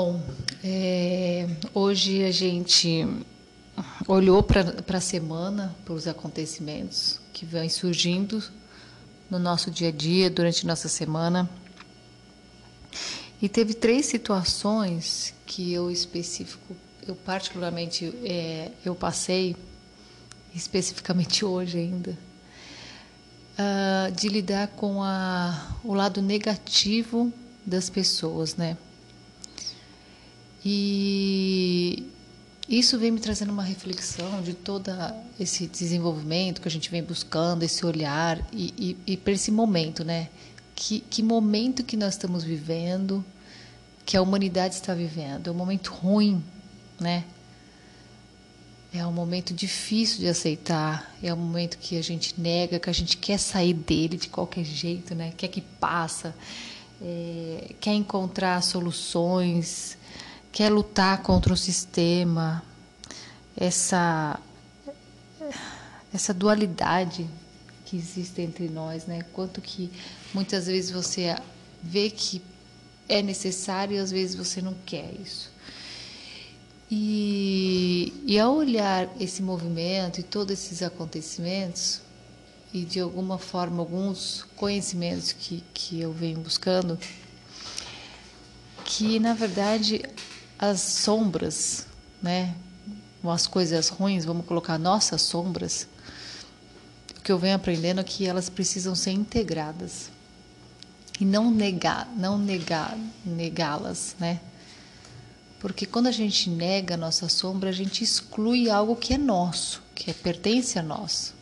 Bom, é, hoje a gente olhou para a semana, para os acontecimentos que vêm surgindo no nosso dia a dia, durante nossa semana. E teve três situações que eu específico, eu particularmente é, eu passei, especificamente hoje ainda, uh, de lidar com a, o lado negativo das pessoas, né? E isso vem me trazendo uma reflexão de todo esse desenvolvimento que a gente vem buscando, esse olhar e, e, e para esse momento, né? Que, que momento que nós estamos vivendo, que a humanidade está vivendo? É um momento ruim, né? É um momento difícil de aceitar, é um momento que a gente nega, que a gente quer sair dele de qualquer jeito, né? Quer que passa, é, quer encontrar soluções, quer lutar contra o sistema, essa essa dualidade que existe entre nós, né? Quanto que muitas vezes você vê que é necessário e às vezes você não quer isso. E, e ao olhar esse movimento e todos esses acontecimentos, e de alguma forma alguns conhecimentos que, que eu venho buscando, que na verdade as sombras, né, as coisas ruins, vamos colocar nossas sombras, o que eu venho aprendendo é que elas precisam ser integradas e não negar, não negar, negá-las, né? Porque quando a gente nega a nossa sombra, a gente exclui algo que é nosso, que é, pertence a nós.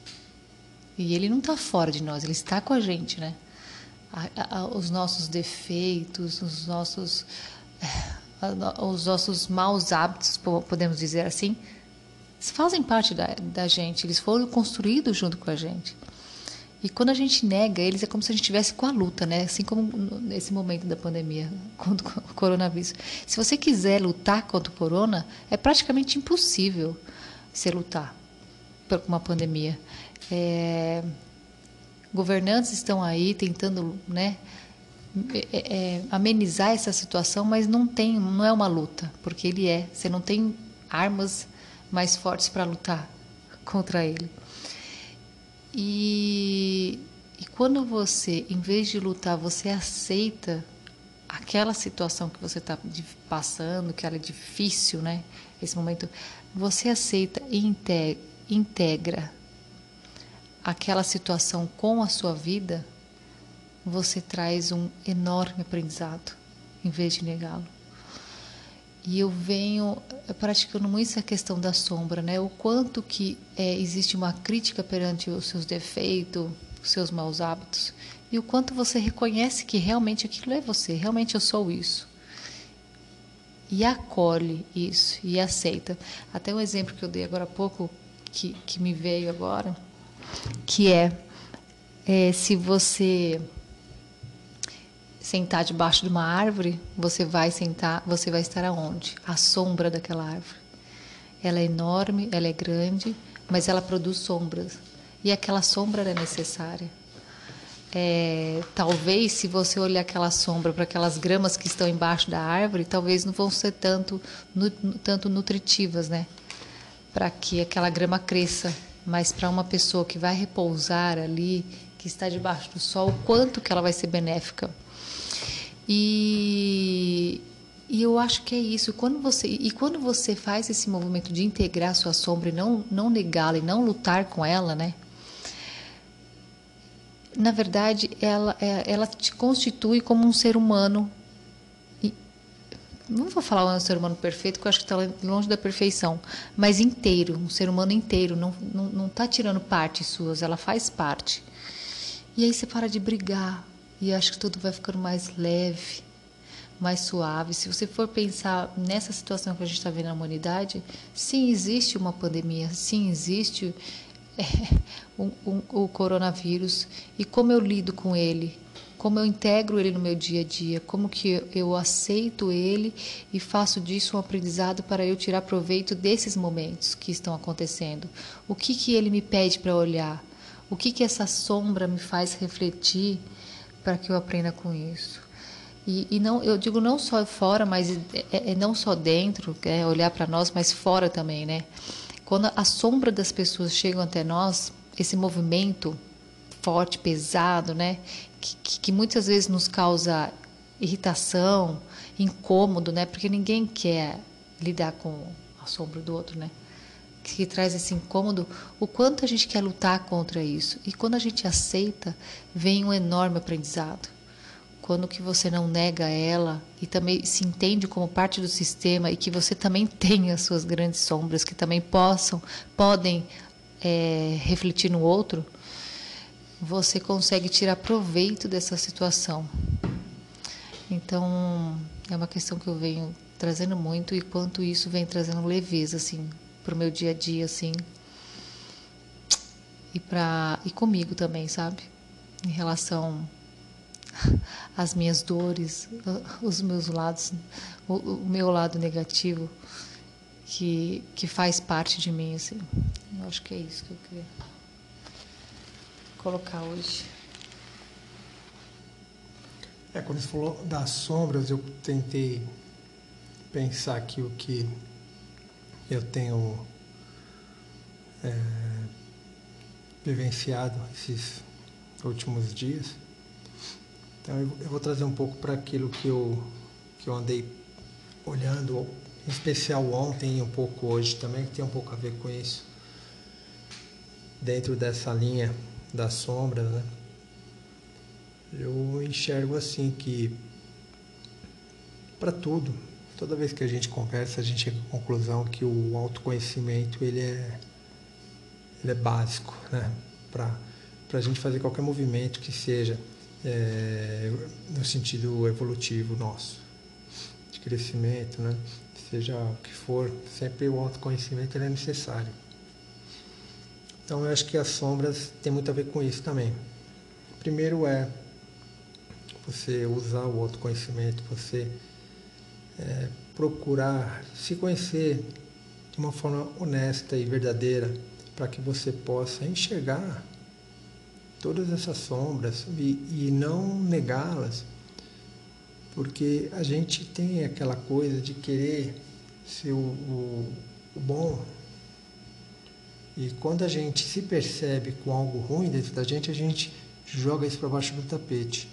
E ele não está fora de nós, ele está com a gente, né? A, a, os nossos defeitos, os nossos, é, os nossos maus hábitos, podemos dizer assim, fazem parte da, da gente, eles foram construídos junto com a gente. E quando a gente nega eles, é como se a gente estivesse com a luta, né? Assim como nesse momento da pandemia, contra o coronavírus. Se você quiser lutar contra o corona, é praticamente impossível você lutar por uma pandemia. É, governantes estão aí tentando, né? É, é, amenizar essa situação, mas não tem, não é uma luta, porque ele é. Você não tem armas mais fortes para lutar contra ele. E, e quando você, em vez de lutar, você aceita aquela situação que você está passando, que ela é difícil, né? Esse momento, você aceita e integra aquela situação com a sua vida, você traz um enorme aprendizado, em vez de negá-lo. E eu venho praticando muito essa questão da sombra, né? O quanto que é, existe uma crítica perante os seus defeitos, os seus maus hábitos, e o quanto você reconhece que realmente aquilo é você, realmente eu sou isso. E acolhe isso e aceita. Até um exemplo que eu dei agora há pouco, que, que me veio agora, que é, é se você sentar debaixo de uma árvore, você vai sentar, você vai estar aonde? À sombra daquela árvore. Ela é enorme, ela é grande, mas ela produz sombras. E aquela sombra é necessária. É, talvez se você olhar aquela sombra para aquelas gramas que estão embaixo da árvore, talvez não vão ser tanto, nu, tanto nutritivas, né? Para que aquela grama cresça. Mas para uma pessoa que vai repousar ali, que está debaixo do sol, o quanto que ela vai ser benéfica e, e eu acho que é isso. Quando você, e quando você faz esse movimento de integrar sua sombra e não, não negá-la e não lutar com ela, né? Na verdade, ela, é, ela te constitui como um ser humano. Não vou falar um ser humano perfeito, porque eu acho que está longe da perfeição, mas inteiro, um ser humano inteiro. Não está não, não tá tirando partes suas, ela faz parte. E aí você para de brigar, e acho que tudo vai ficando mais leve, mais suave. Se você for pensar nessa situação que a gente está vendo na humanidade, sim, existe uma pandemia, sim, existe é, um, um, o coronavírus. E como eu lido com ele? Como eu integro ele no meu dia a dia? Como que eu aceito ele e faço disso um aprendizado para eu tirar proveito desses momentos que estão acontecendo? O que, que ele me pede para olhar? O que, que essa sombra me faz refletir? Para que eu aprenda com isso. E, e não, eu digo não só fora, mas é, é não só dentro, é olhar para nós, mas fora também, né? Quando a sombra das pessoas chegam até nós, esse movimento forte, pesado, né? Que, que, que muitas vezes nos causa irritação, incômodo, né? Porque ninguém quer lidar com a sombra do outro, né? Que traz esse incômodo, o quanto a gente quer lutar contra isso. E quando a gente aceita, vem um enorme aprendizado quando que você não nega ela e também se entende como parte do sistema e que você também tem as suas grandes sombras que também possam podem é, refletir no outro, você consegue tirar proveito dessa situação. Então é uma questão que eu venho trazendo muito e quanto isso vem trazendo leveza assim para o meu dia a dia assim e para e comigo também, sabe? Em relação as minhas dores, os meus lados, o, o, meu lado negativo que, que faz parte de mim. Assim. Eu acho que é isso que eu queria colocar hoje. É, quando você falou das sombras, eu tentei pensar aqui o que eu tenho é, vivenciado esses últimos dias. Então eu vou trazer um pouco para aquilo que eu, que eu andei olhando, em especial ontem e um pouco hoje também, que tem um pouco a ver com isso. Dentro dessa linha das sombras, né? Eu enxergo assim que para tudo, toda vez que a gente conversa, a gente chega à conclusão que o autoconhecimento ele é, ele é básico, né? Para a gente fazer qualquer movimento que seja é, no sentido evolutivo nosso, de crescimento, né? seja o que for, sempre o autoconhecimento é necessário. Então eu acho que as sombras tem muito a ver com isso também. Primeiro é você usar o autoconhecimento, você é, procurar se conhecer de uma forma honesta e verdadeira para que você possa enxergar todas essas sombras e, e não negá-las, porque a gente tem aquela coisa de querer ser o, o, o bom. E quando a gente se percebe com algo ruim dentro da gente, a gente joga isso para baixo do tapete.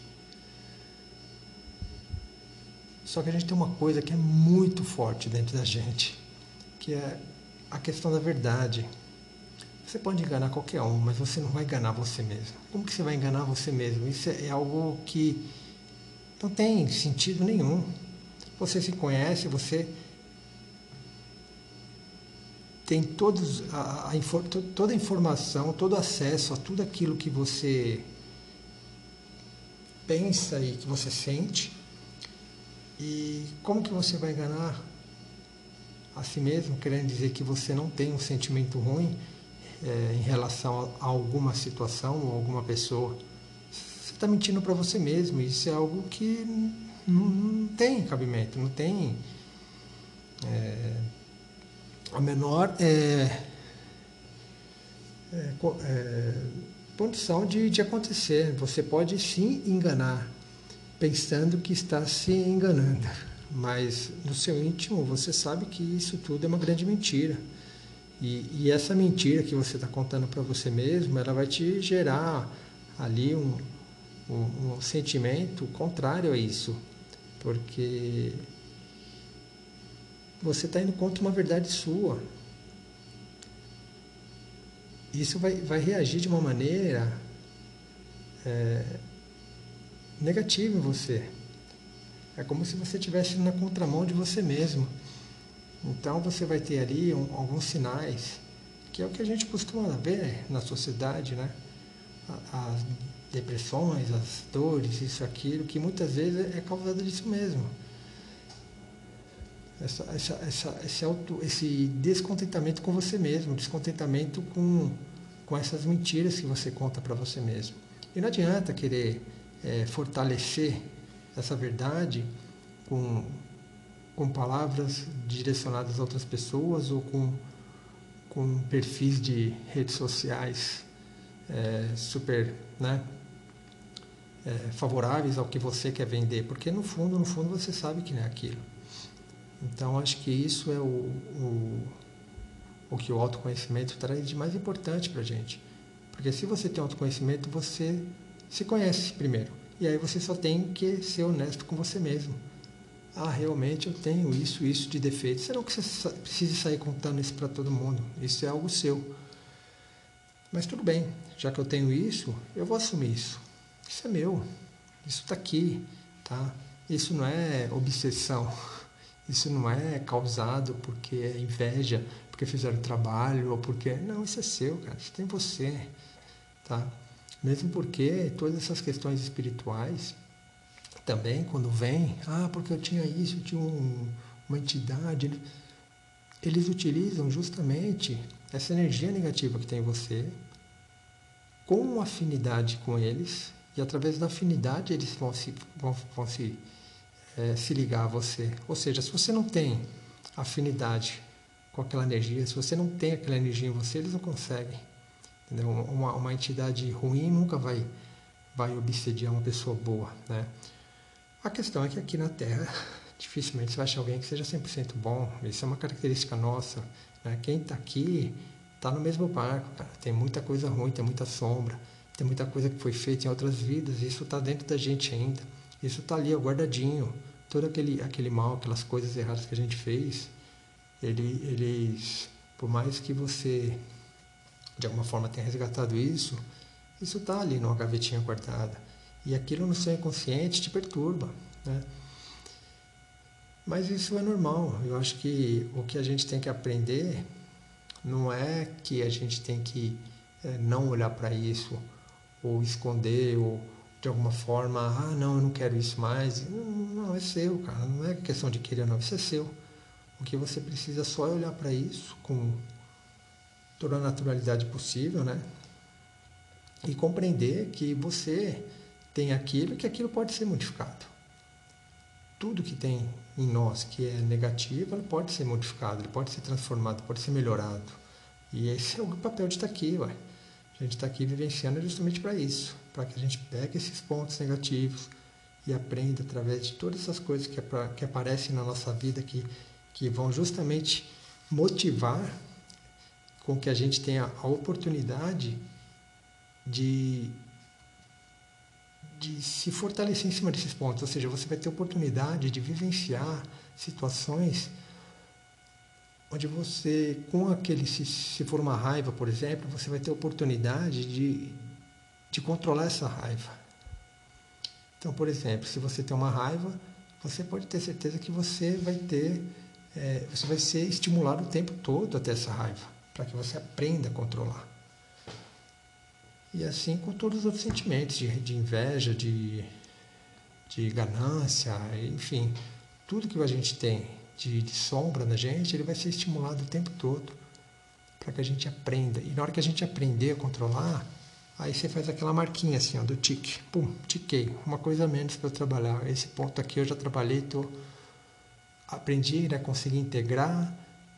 Só que a gente tem uma coisa que é muito forte dentro da gente, que é a questão da verdade. Você pode enganar qualquer um, mas você não vai enganar você mesmo. Como que você vai enganar você mesmo? Isso é algo que não tem sentido nenhum. Você se conhece, você tem todos a, a, toda a informação, todo acesso a tudo aquilo que você pensa e que você sente. E como que você vai enganar a si mesmo, querendo dizer que você não tem um sentimento ruim? é, em relação a alguma situação ou alguma pessoa, você está mentindo para você mesmo. Isso é algo que não, não tem cabimento, não tem é, a menor é, é, condição de, de acontecer. Você pode sim enganar, pensando que está se enganando, mas no seu íntimo você sabe que isso tudo é uma grande mentira. E, e essa mentira que você está contando para você mesmo, ela vai te gerar ali um, um, um sentimento contrário a isso, porque você está indo contra uma verdade sua. Isso vai, vai reagir de uma maneira é, negativa em você. É como se você estivesse na contramão de você mesmo. Então você vai ter ali um, alguns sinais, que é o que a gente costuma ver na sociedade, né? As depressões, as dores, isso, aquilo, que muitas vezes é causado disso mesmo. Essa, essa, essa, esse, auto, esse descontentamento com você mesmo, descontentamento com, com essas mentiras que você conta para você mesmo. E não adianta querer é, fortalecer essa verdade com com palavras direcionadas a outras pessoas ou com, com perfis de redes sociais é, super né, é, favoráveis ao que você quer vender, porque no fundo, no fundo você sabe que não é aquilo. Então acho que isso é o, o, o que o autoconhecimento traz de mais importante para a gente. Porque se você tem autoconhecimento, você se conhece primeiro. E aí você só tem que ser honesto com você mesmo. Ah, realmente eu tenho isso, isso de defeito. Você precisa sair contando isso para todo mundo? Isso é algo seu. Mas tudo bem, já que eu tenho isso, eu vou assumir isso. Isso é meu. Isso está aqui, tá? Isso não é obsessão. Isso não é causado porque é inveja, porque fizeram trabalho ou porque não, isso é seu, cara. Isso tem você, tá? Mesmo porque todas essas questões espirituais também quando vem, ah, porque eu tinha isso, eu tinha um, uma entidade, eles utilizam justamente essa energia negativa que tem em você com afinidade com eles e através da afinidade eles vão se, vão, vão se, é, se ligar a você. Ou seja, se você não tem afinidade com aquela energia, se você não tem aquela energia em você, eles não conseguem. Entendeu? Uma, uma entidade ruim nunca vai, vai obsediar uma pessoa boa. Né? A questão é que aqui na Terra dificilmente você vai achar alguém que seja 100% bom. Isso é uma característica nossa. Né? Quem está aqui está no mesmo barco. Cara. Tem muita coisa ruim, tem muita sombra. Tem muita coisa que foi feita em outras vidas, isso está dentro da gente ainda. Isso está ali, guardadinho. Todo aquele, aquele mal, aquelas coisas erradas que a gente fez, ele, eles, por mais que você de alguma forma tenha resgatado isso, isso está ali numa gavetinha guardada. E aquilo no seu inconsciente te perturba. Né? Mas isso é normal. Eu acho que o que a gente tem que aprender não é que a gente tem que é, não olhar para isso ou esconder, ou de alguma forma, ah, não, eu não quero isso mais. Não, não é seu, cara. Não é questão de querer, não. Isso é seu. O que você precisa só é olhar para isso com toda a naturalidade possível, né? E compreender que você tem aquilo e que aquilo pode ser modificado. Tudo que tem em nós que é negativo, ele pode ser modificado, ele pode ser transformado, pode ser melhorado. E esse é o papel de estar aqui, ué. A gente está aqui vivenciando justamente para isso, para que a gente pegue esses pontos negativos e aprenda através de todas essas coisas que, que aparecem na nossa vida que, que vão justamente motivar com que a gente tenha a oportunidade de, de se fortalecer em cima desses pontos. Ou seja, você vai ter oportunidade de vivenciar situações onde você, com aquele, se, se for uma raiva, por exemplo, você vai ter oportunidade de, de controlar essa raiva. Então, por exemplo, se você tem uma raiva, você pode ter certeza que você vai ter, é, você vai ser estimulado o tempo todo até essa raiva, para que você aprenda a controlar. E assim com todos os outros sentimentos, de, de inveja, de, de ganância, enfim, tudo que a gente tem de, de sombra na gente, ele vai ser estimulado o tempo todo para que a gente aprenda. E na hora que a gente aprender a controlar, aí você faz aquela marquinha assim, ó, do tique. Pum, tiquei. Uma coisa menos para trabalhar. Esse ponto aqui eu já trabalhei, tô, aprendi a né, conseguir integrar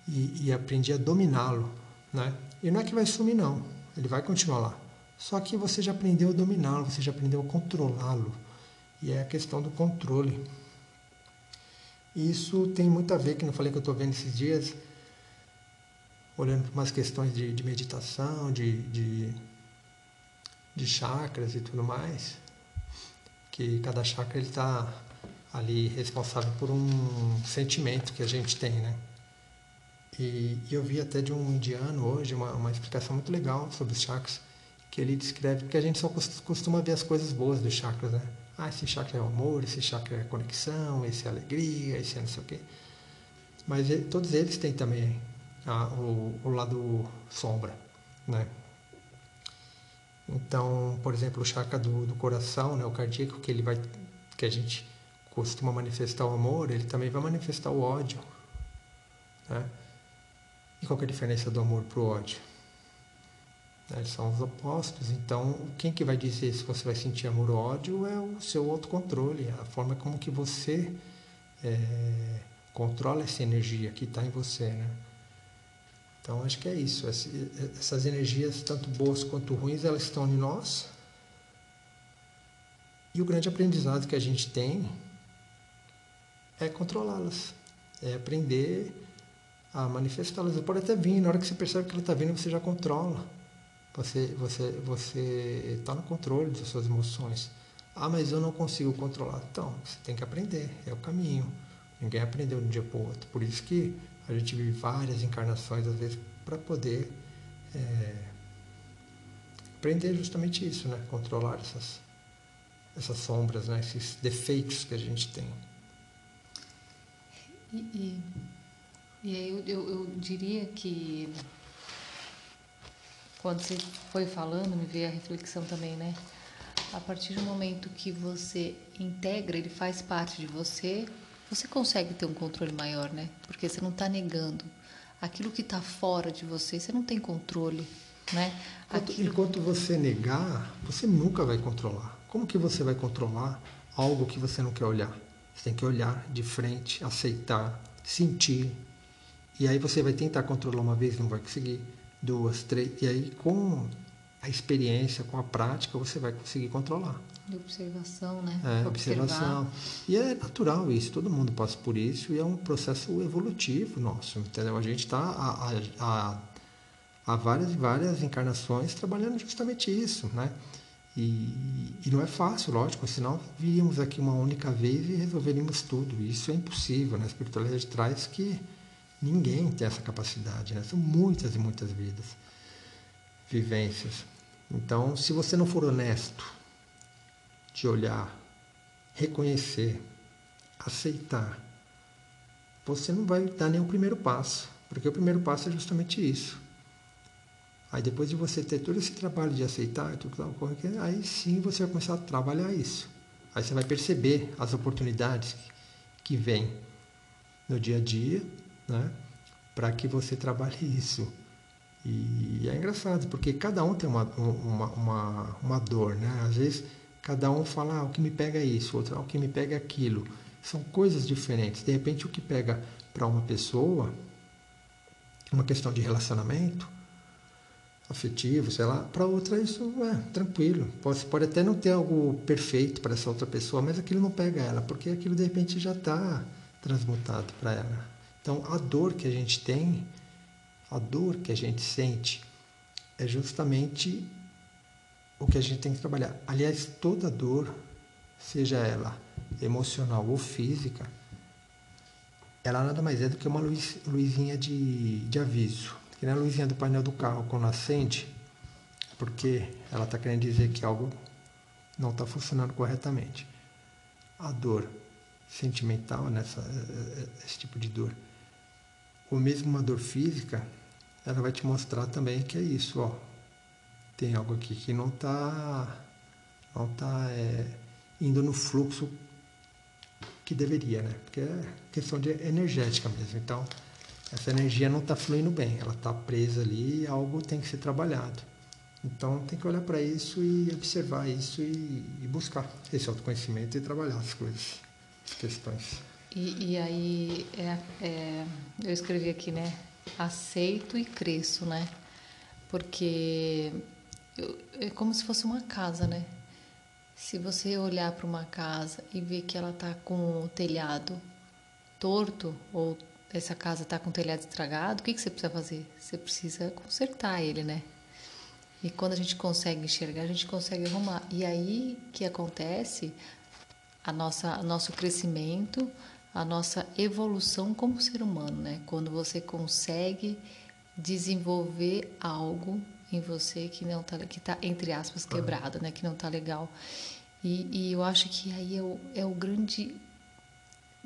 e, e aprendi a dominá-lo. Né? E não é que vai sumir, não. Ele vai continuar lá. Só que você já aprendeu a dominá-lo, você já aprendeu a controlá-lo. E é a questão do controle. Isso tem muito a ver, que não falei que eu estou vendo esses dias, olhando para umas questões de, de meditação, de, de, de, chakras e tudo mais, que cada chakra está ali responsável por um sentimento que a gente tem, né? E, eu vi até de um indiano hoje uma, uma explicação muito legal sobre os chakras, que ele descreve que a gente só costuma ver as coisas boas dos chakras, né? Ah, esse chakra é o amor, esse chakra é a conexão, esse é a alegria, esse é não sei o quê. Mas ele, todos eles têm também a, o, o lado sombra, né? Então, por exemplo, o chakra do, do coração, né, o cardíaco, que ele vai, que a gente costuma manifestar o amor, ele também vai manifestar o ódio, né? E qual é a diferença do amor para o ódio? Né? São os opostos. Então, quem que vai dizer se você vai sentir amor ou ódio é o seu autocontrole, a forma como que você é, controla essa energia que está em você, né? Então, acho que é isso. Essas energias, tanto boas quanto ruins, elas estão em nós. E o grande aprendizado que a gente tem é controlá-las, é aprender a manifestá-las. Pode até vir, na hora que você percebe que ela está vindo, você já controla. Você você você está no controle das suas emoções. Ah, mas eu não consigo controlar. Então, você tem que aprender, é o caminho. Ninguém aprendeu de um dia para o outro. Por isso que a gente vive várias encarnações, às vezes, para poder é, aprender justamente isso, né? Controlar essas, essas sombras, né? esses defeitos que a gente tem. E, e, e aí eu, eu, eu diria que quando você foi falando, me veio a reflexão também, né? A partir do momento que você integra, ele faz parte de você, você consegue ter um controle maior, né? Porque você não está negando. Aquilo que está fora de você, você não tem controle, né? Aquilo... Enquanto você negar, você nunca vai controlar. Como que você vai controlar algo que você não quer olhar? Você tem que olhar de frente, aceitar, sentir. E aí você vai tentar controlar uma vez, não vai conseguir. Duas, três. E aí com a experiência, com a prática, você vai conseguir controlar. De observação, né? É, observação. E é natural isso, todo mundo passa por isso e é um processo evolutivo nosso, entendeu? A gente está há, há, há várias e várias encarnações trabalhando justamente isso, né? E, e, não é fácil, lógico, senão viríamos aqui uma única vez e resolveríamos tudo. Isso é impossível, né? A espiritualidade traz que ninguém tem essa capacidade, né? São muitas e muitas vidas, vivências. Então, se você não for honesto de olhar, reconhecer, aceitar, você não vai dar o primeiro passo, porque o primeiro passo é justamente isso. Aí depois de você ter todo esse trabalho de aceitar, aí sim você vai começar a trabalhar isso. Aí você vai perceber as oportunidades que vêm no dia a dia, né, para que você trabalhe isso. E é engraçado, porque cada um tem uma, uma, uma, uma dor, né? Às vezes cada um fala, ah, o que me pega é isso, outro, ah, o que me pega é aquilo. São coisas diferentes. De repente, o que pega para uma pessoa, uma questão de relacionamento afetivo, sei lá, para outra isso é tranquilo. Pode, pode até não ter algo perfeito para essa outra pessoa, mas aquilo não pega ela, porque aquilo de repente já está transmutado para ela. Então, a dor que a gente tem a dor que a gente sente é justamente o que a gente tem que trabalhar. Aliás, toda dor, seja ela emocional ou física, ela nada mais é do que uma luz, luzinha de, de aviso. Que nem a luzinha do painel do carro quando acende, porque ela está querendo dizer que algo não está funcionando corretamente. A dor sentimental, nessa, esse tipo de dor, ou mesmo uma dor física, ela vai te mostrar também que é isso, ó. Tem algo aqui que não está não tá, é, indo no fluxo que deveria, né? Porque é questão de energética mesmo. Então, essa energia não está fluindo bem, ela está presa ali e algo tem que ser trabalhado. Então, tem que olhar para isso e observar isso e, e, buscar esse autoconhecimento e trabalhar as coisas, as questões. E, e aí, é, é, eu escrevi aqui, né? aceito e cresço, né? Porque eu, é como se fosse uma casa, né? Se você olhar para uma casa e ver que ela tá com o telhado torto ou essa casa tá com o telhado estragado, o que, que você precisa fazer? Você precisa consertar ele, né? E quando a gente consegue enxergar, a gente consegue arrumar. E aí que acontece a nossa nosso crescimento, a nossa evolução como ser humano, né? Quando você consegue desenvolver algo em você que não tá que tá entre aspas quebrado, né? Que não tá legal. E, e eu acho que aí é o, é o grande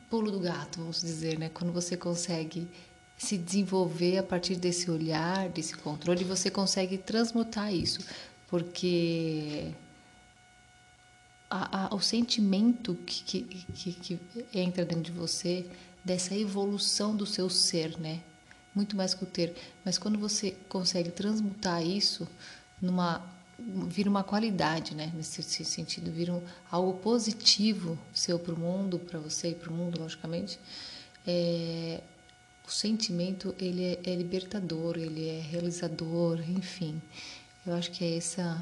pulo do gato, vamos dizer, né? Quando você consegue se desenvolver a partir desse olhar, desse controle, você consegue transmutar isso, porque a, a, o sentimento que, que, que, entra dentro de você dessa evolução do seu ser, né? Muito mais que o ter. Mas quando você consegue transmutar isso numa vira uma qualidade, né? Nesse sentido, vira um, algo positivo seu para o mundo, para você e para o mundo, logicamente. É, o sentimento ele é, é libertador, ele é realizador, enfim. Eu acho que é essa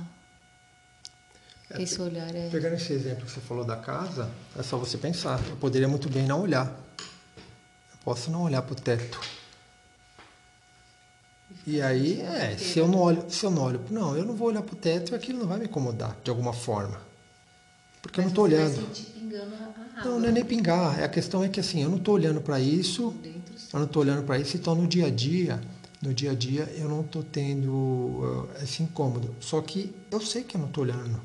esse olhar é. Pegando esse exemplo que você falou da casa, é só você pensar. Eu poderia muito bem não olhar. Eu posso não olhar para o teto. E aí, é, se eu não olho, se eu não olho, não, eu não vou olhar para o teto e aquilo não vai me incomodar de alguma forma. Porque Mas eu não estou olhando. Não, não é nem pingar. A questão é que assim, eu não estou olhando para isso. Eu não estou olhando para isso, então no dia a dia, no dia a dia eu não estou tendo uh, esse incômodo. Só que eu sei que eu não estou olhando.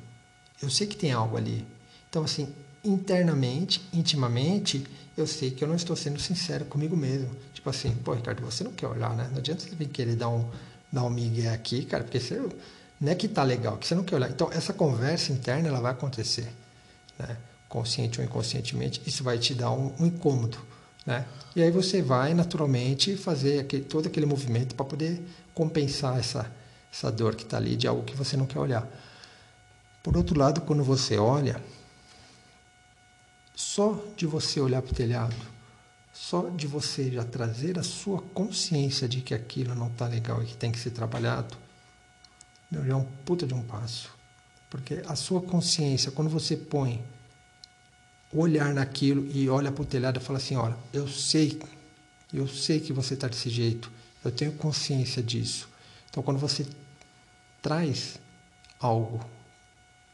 Eu sei que tem algo ali. Então assim, internamente, intimamente, eu sei que eu não estou sendo sincero comigo mesmo. Tipo assim, pô, Ricardo, você não quer olhar, né? Não adianta você vir querer dar um, dar um migué aqui, cara, porque você não é que tá legal, que você não quer olhar. Então, essa conversa interna, ela vai acontecer, né? Consciente ou inconscientemente, isso vai te dar um, um incômodo, né? E aí você vai, naturalmente, fazer aquele, todo aquele movimento para poder compensar essa, essa dor que está ali de algo que você não quer olhar. Por outro lado, quando você olha, só de você olhar para o telhado, só de você já trazer a sua consciência de que aquilo não está legal e que tem que ser trabalhado, já é um puta de um passo. Porque a sua consciência, quando você põe olhar naquilo e olha para o telhado e fala assim: olha, eu sei, eu sei que você está desse jeito, eu tenho consciência disso. Então, quando você traz algo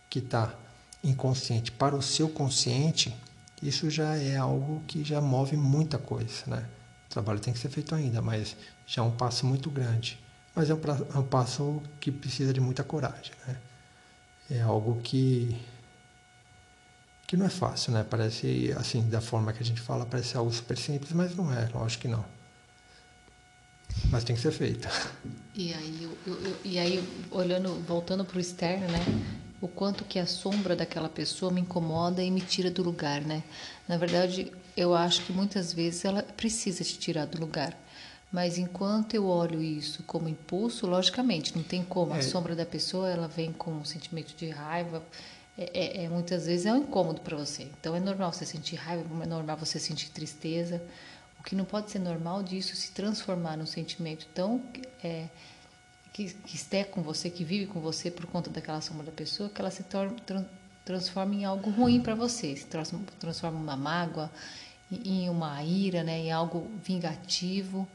que está inconsciente para o seu consciente, isso já é algo que já move muita coisa, né? O trabalho tem que ser feito ainda, mas já é um passo muito grande. Mas é um, é um passo que precisa de muita coragem, né? É algo que que não é fácil, né? Parece assim, da forma que a gente fala, parece algo super simples, mas não é, lógico que não. Mas tem que ser feito. E aí, eu, eu, e aí olhando, voltando para o externo, né? O quanto que a sombra daquela pessoa me incomoda e me tira do lugar, né? Na verdade, eu acho que muitas vezes ela precisa te tirar do lugar. Mas enquanto eu olho isso como impulso, logicamente, não tem como. É. A sombra da pessoa, ela vem com um sentimento de raiva. É, é, é muitas vezes é um incômodo para você. Então é normal você sentir raiva, é normal você sentir tristeza. O que não pode ser normal disso se transformar num sentimento tão é, que, que está com você, que vive com você por conta daquela sombra da pessoa, que ela se torna, transforma em algo ruim para você, se transforma em uma mágoa, em uma ira, né, em algo vingativo,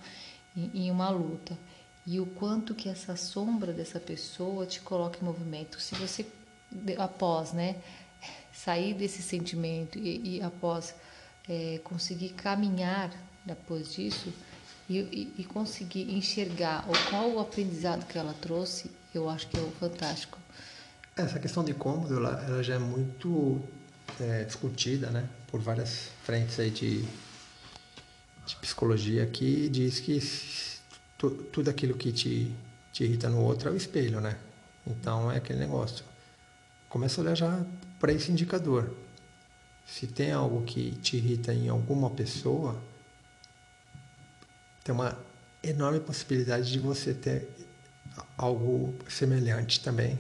em, em uma luta. E o quanto que essa sombra dessa pessoa te coloca em movimento. Se você, após, né, sair desse sentimento e, e após é, conseguir caminhar depois disso, e, e, conseguir enxergar o qual o aprendizado que ela trouxe, eu acho que é fantástico. Essa questão de cômodo, ela, ela já é muito é, discutida, né, por várias frentes aí de, de psicologia que diz que tu, tudo aquilo que te, te irrita no outro é o espelho, né? Então é aquele negócio. Começa a olhar já para esse indicador. Se tem algo que te irrita em alguma pessoa, tem uma enorme possibilidade de você ter algo semelhante também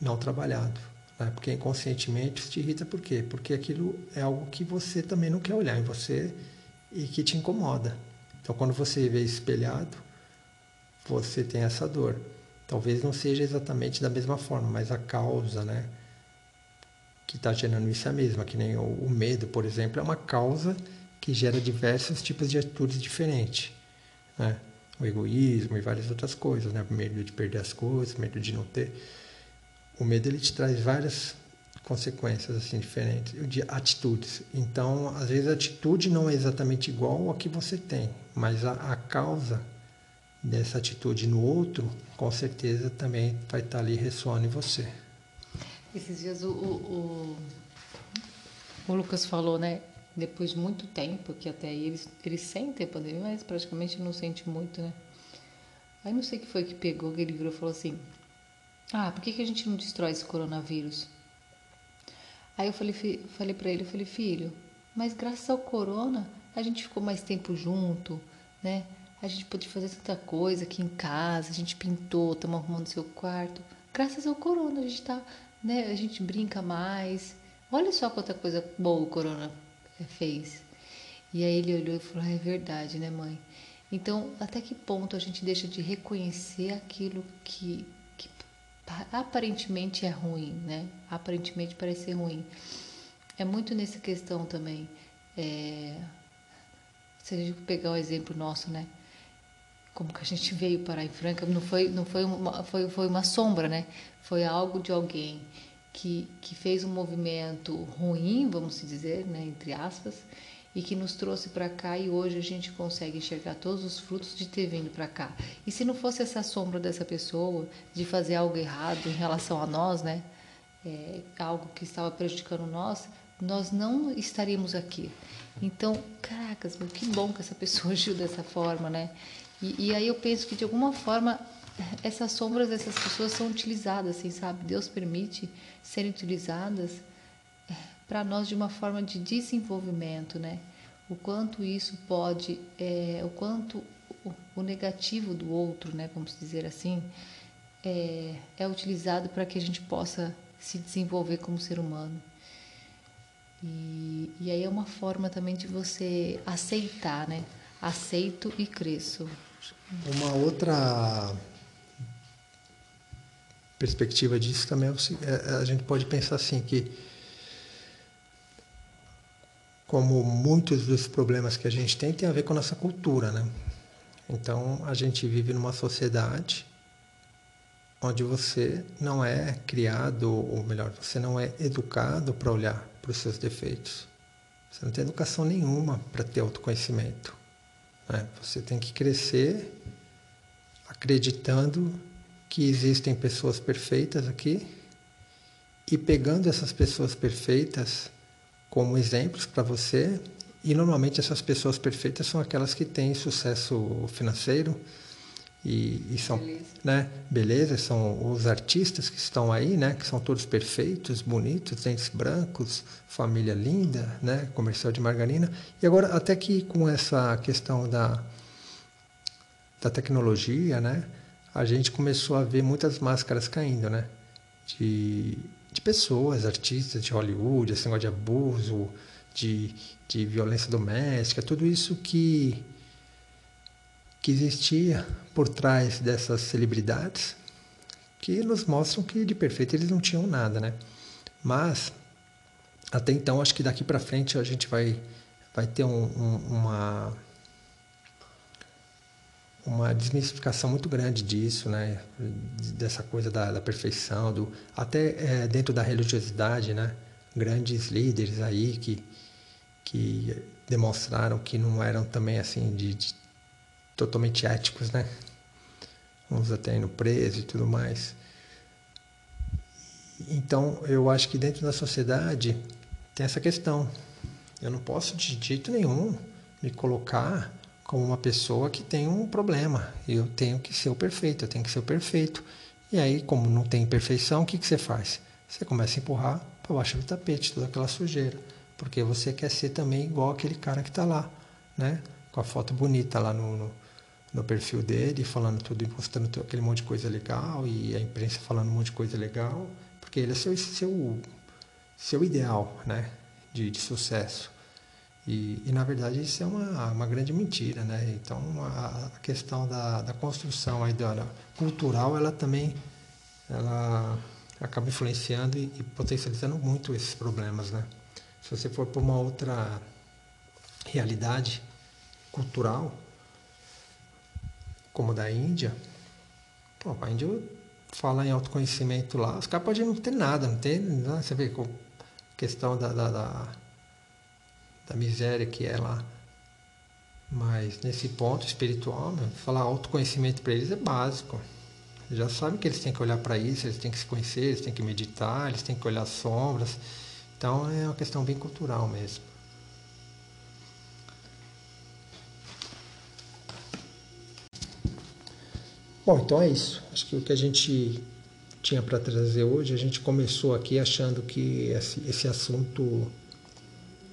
não trabalhado. Né? Porque inconscientemente isso te irrita por quê? Porque aquilo é algo que você também não quer olhar em você e que te incomoda. Então, quando você vê espelhado, você tem essa dor. Talvez não seja exatamente da mesma forma, mas a causa, né? Que está gerando isso é a mesma. Que nem o, o medo, por exemplo, é uma causa que gera diversos tipos de atitudes diferentes. Né? O egoísmo e várias outras coisas, né? medo de perder as coisas, medo de não ter. O medo ele te traz várias consequências assim diferentes de atitudes. Então, às vezes a atitude não é exatamente igual ao que você tem, mas a, a causa dessa atitude no outro, com certeza também vai estar ali ressoando em você. Esses dias o, o, o, o Lucas falou, né? Depois de muito tempo, que até aí eles, eles sentem a pandemia, mas praticamente não sente muito, né? Aí não sei o que foi que pegou, que ele virou e falou assim: Ah, por que, que a gente não destrói esse coronavírus? Aí eu falei, falei para ele, eu falei, filho, mas graças ao corona a gente ficou mais tempo junto, né? A gente pôde fazer tanta coisa aqui em casa, a gente pintou, estamos arrumando seu quarto. Graças ao corona a gente tá, né? A gente brinca mais. Olha só quanta coisa boa o corona fez. E aí ele olhou e falou: ah, É verdade, né, mãe? Então, até que ponto a gente deixa de reconhecer aquilo que, que aparentemente é ruim, né? Aparentemente parece ser ruim. É muito nessa questão também. É, se a gente pegar o exemplo nosso, né? Como que a gente veio parar em Franca, não foi, não foi uma, foi, foi uma sombra, né? Foi algo de alguém que, que fez um movimento ruim, vamos dizer, né? Entre aspas, e que nos trouxe para cá e hoje a gente consegue enxergar todos os frutos de ter vindo para cá. E se não fosse essa sombra dessa pessoa de fazer algo errado em relação a nós, né? É, algo que estava prejudicando nós, nós não estaríamos aqui. Então, caracas, meu, que bom que essa pessoa agiu dessa forma, né? E, e aí eu penso que de alguma forma essas sombras dessas pessoas são utilizadas, assim, sabe? Deus permite serem utilizadas para nós de uma forma de desenvolvimento, né? O quanto isso pode, é, o quanto o, o, negativo do outro, né? Vamos dizer assim, é, é utilizado para que a gente possa se desenvolver como ser humano. E, e aí é uma forma também de você aceitar, né? Aceito e cresço. Uma outra perspectiva disso também é, é a gente pode pensar assim que como muitos dos problemas que a gente tem tem a ver com a nossa cultura, né? Então, a gente vive numa sociedade onde você não é criado, ou melhor, você não é educado para olhar para os seus defeitos. Você não tem educação nenhuma para ter autoconhecimento. Né? Você tem que crescer acreditando que existem pessoas perfeitas aqui e pegando essas pessoas perfeitas como exemplos para você. E normalmente essas pessoas perfeitas são aquelas que têm sucesso financeiro e, e são, beleza. né, beleza, são os artistas que estão aí, né, que são todos perfeitos, bonitos, dentes brancos, família linda, né, comercial de margarina. E agora até que com essa questão da da tecnologia, né, a gente começou a ver muitas máscaras caindo, né, de de pessoas, artistas de Hollywood, esse negócio de abuso, de, de violência doméstica, tudo isso que, que existia por trás dessas celebridades, que nos mostram que de perfeito eles não tinham nada, né? Mas, até então, acho que daqui para frente a gente vai, vai ter um, um, uma uma desmistificação muito grande disso, né? Dessa coisa da, da perfeição, do até é, dentro da religiosidade, né? Grandes líderes aí que que demonstraram que não eram também assim de, de totalmente éticos, né? Uns até indo preso e tudo mais. Então, eu acho que dentro da sociedade tem essa questão. Eu não posso de jeito nenhum me colocar como uma pessoa que tem um problema. Eu tenho que ser o perfeito, eu tenho que ser o perfeito. E aí, como não tem perfeição, o que, que você faz? Você começa a empurrar para baixo do tapete toda aquela sujeira. Porque você quer ser também igual aquele cara que está lá, né? Com a foto bonita lá no, no, no, perfil dele, falando tudo, postando aquele monte de coisa legal e a imprensa falando um monte de coisa legal. Porque ele é seu, seu, seu ideal, né? De, de sucesso. E, e, na verdade isso é uma, uma grande mentira, né? Então a, a questão da, da construção aí da, da, cultural, ela também ela acaba influenciando e, e, potencializando muito esses problemas, né? Se você for para uma outra realidade cultural, como da Índia, pô, a Índia fala em autoconhecimento lá, os caras podem não ter nada, não tem, né? você vê com questão da, da, da da miséria que é lá. Mas nesse ponto espiritual, meu, falar autoconhecimento para eles é básico. Eles já sabem que eles têm que olhar para isso, eles têm que se conhecer, eles têm que meditar, eles têm que olhar as sombras. Então é uma questão bem cultural mesmo. Bom, então é isso. Acho que o que a gente tinha para trazer hoje, a gente começou aqui achando que esse, esse assunto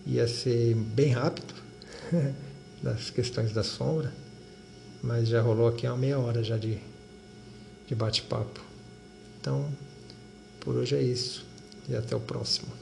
ia ser bem rápido das questões da sombra, mas já rolou aqui uma meia hora já de, de bate-papo. Então, por hoje é isso e até o próximo.